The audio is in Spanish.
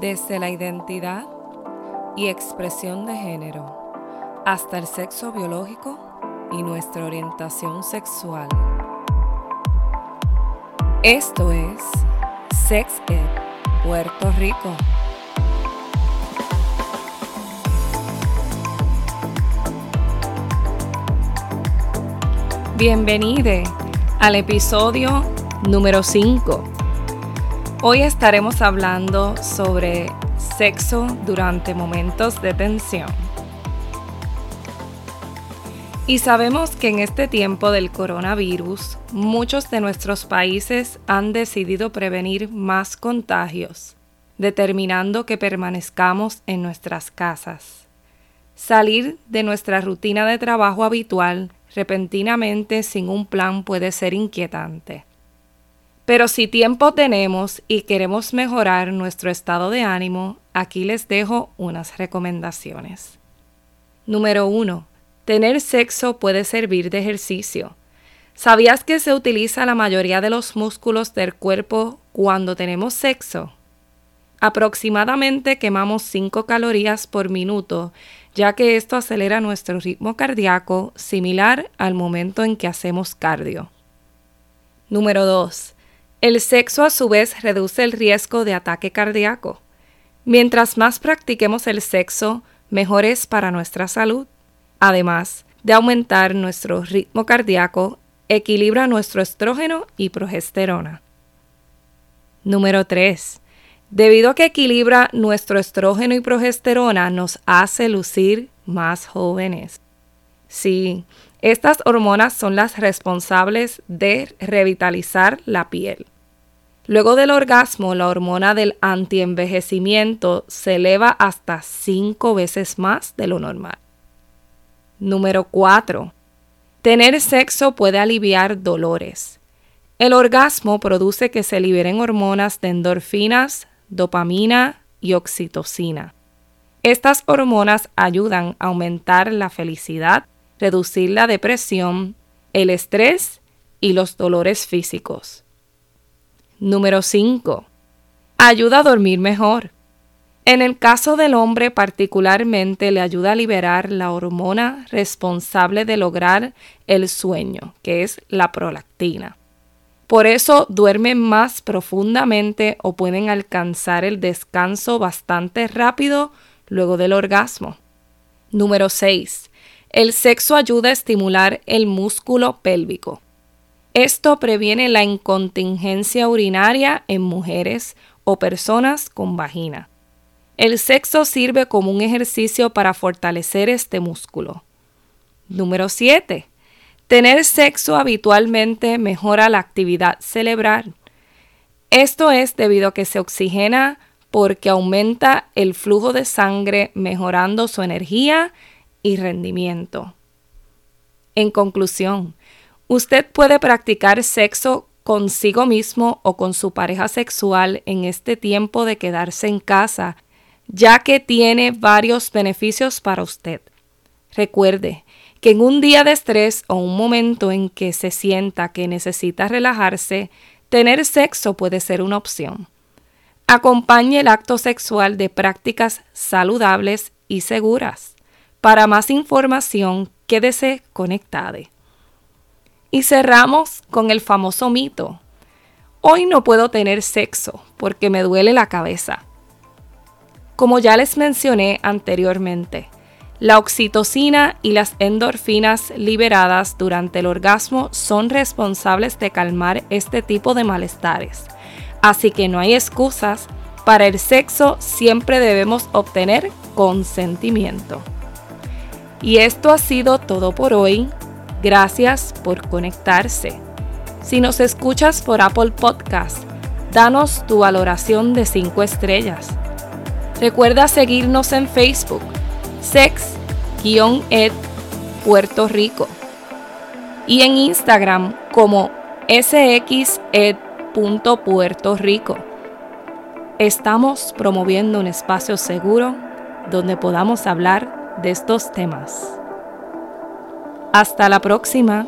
desde la identidad y expresión de género hasta el sexo biológico y nuestra orientación sexual. Esto es Sex Ed Puerto Rico. Bienvenide al episodio número 5 Hoy estaremos hablando sobre sexo durante momentos de tensión. Y sabemos que en este tiempo del coronavirus, muchos de nuestros países han decidido prevenir más contagios, determinando que permanezcamos en nuestras casas. Salir de nuestra rutina de trabajo habitual repentinamente sin un plan puede ser inquietante. Pero si tiempo tenemos y queremos mejorar nuestro estado de ánimo, aquí les dejo unas recomendaciones. Número 1. Tener sexo puede servir de ejercicio. ¿Sabías que se utiliza la mayoría de los músculos del cuerpo cuando tenemos sexo? Aproximadamente quemamos 5 calorías por minuto, ya que esto acelera nuestro ritmo cardíaco similar al momento en que hacemos cardio. Número 2. El sexo a su vez reduce el riesgo de ataque cardíaco. Mientras más practiquemos el sexo, mejor es para nuestra salud. Además de aumentar nuestro ritmo cardíaco, equilibra nuestro estrógeno y progesterona. Número 3. Debido a que equilibra nuestro estrógeno y progesterona, nos hace lucir más jóvenes. Sí, estas hormonas son las responsables de revitalizar la piel. Luego del orgasmo, la hormona del antienvejecimiento se eleva hasta 5 veces más de lo normal. Número 4. Tener sexo puede aliviar dolores. El orgasmo produce que se liberen hormonas de endorfinas, dopamina y oxitocina. Estas hormonas ayudan a aumentar la felicidad, reducir la depresión, el estrés y los dolores físicos. Número 5. Ayuda a dormir mejor. En el caso del hombre particularmente le ayuda a liberar la hormona responsable de lograr el sueño, que es la prolactina. Por eso duermen más profundamente o pueden alcanzar el descanso bastante rápido luego del orgasmo. Número 6. El sexo ayuda a estimular el músculo pélvico. Esto previene la incontingencia urinaria en mujeres o personas con vagina. El sexo sirve como un ejercicio para fortalecer este músculo. Número 7. Tener sexo habitualmente mejora la actividad cerebral. Esto es debido a que se oxigena porque aumenta el flujo de sangre mejorando su energía y rendimiento. En conclusión, Usted puede practicar sexo consigo mismo o con su pareja sexual en este tiempo de quedarse en casa, ya que tiene varios beneficios para usted. Recuerde que en un día de estrés o un momento en que se sienta que necesita relajarse, tener sexo puede ser una opción. Acompañe el acto sexual de prácticas saludables y seguras. Para más información, quédese conectado. Y cerramos con el famoso mito. Hoy no puedo tener sexo porque me duele la cabeza. Como ya les mencioné anteriormente, la oxitocina y las endorfinas liberadas durante el orgasmo son responsables de calmar este tipo de malestares. Así que no hay excusas, para el sexo siempre debemos obtener consentimiento. Y esto ha sido todo por hoy. Gracias por conectarse. Si nos escuchas por Apple Podcast, danos tu valoración de 5 estrellas. Recuerda seguirnos en Facebook, sex-ed Puerto Rico y en Instagram como sxed.puerto Estamos promoviendo un espacio seguro donde podamos hablar de estos temas. Hasta la próxima.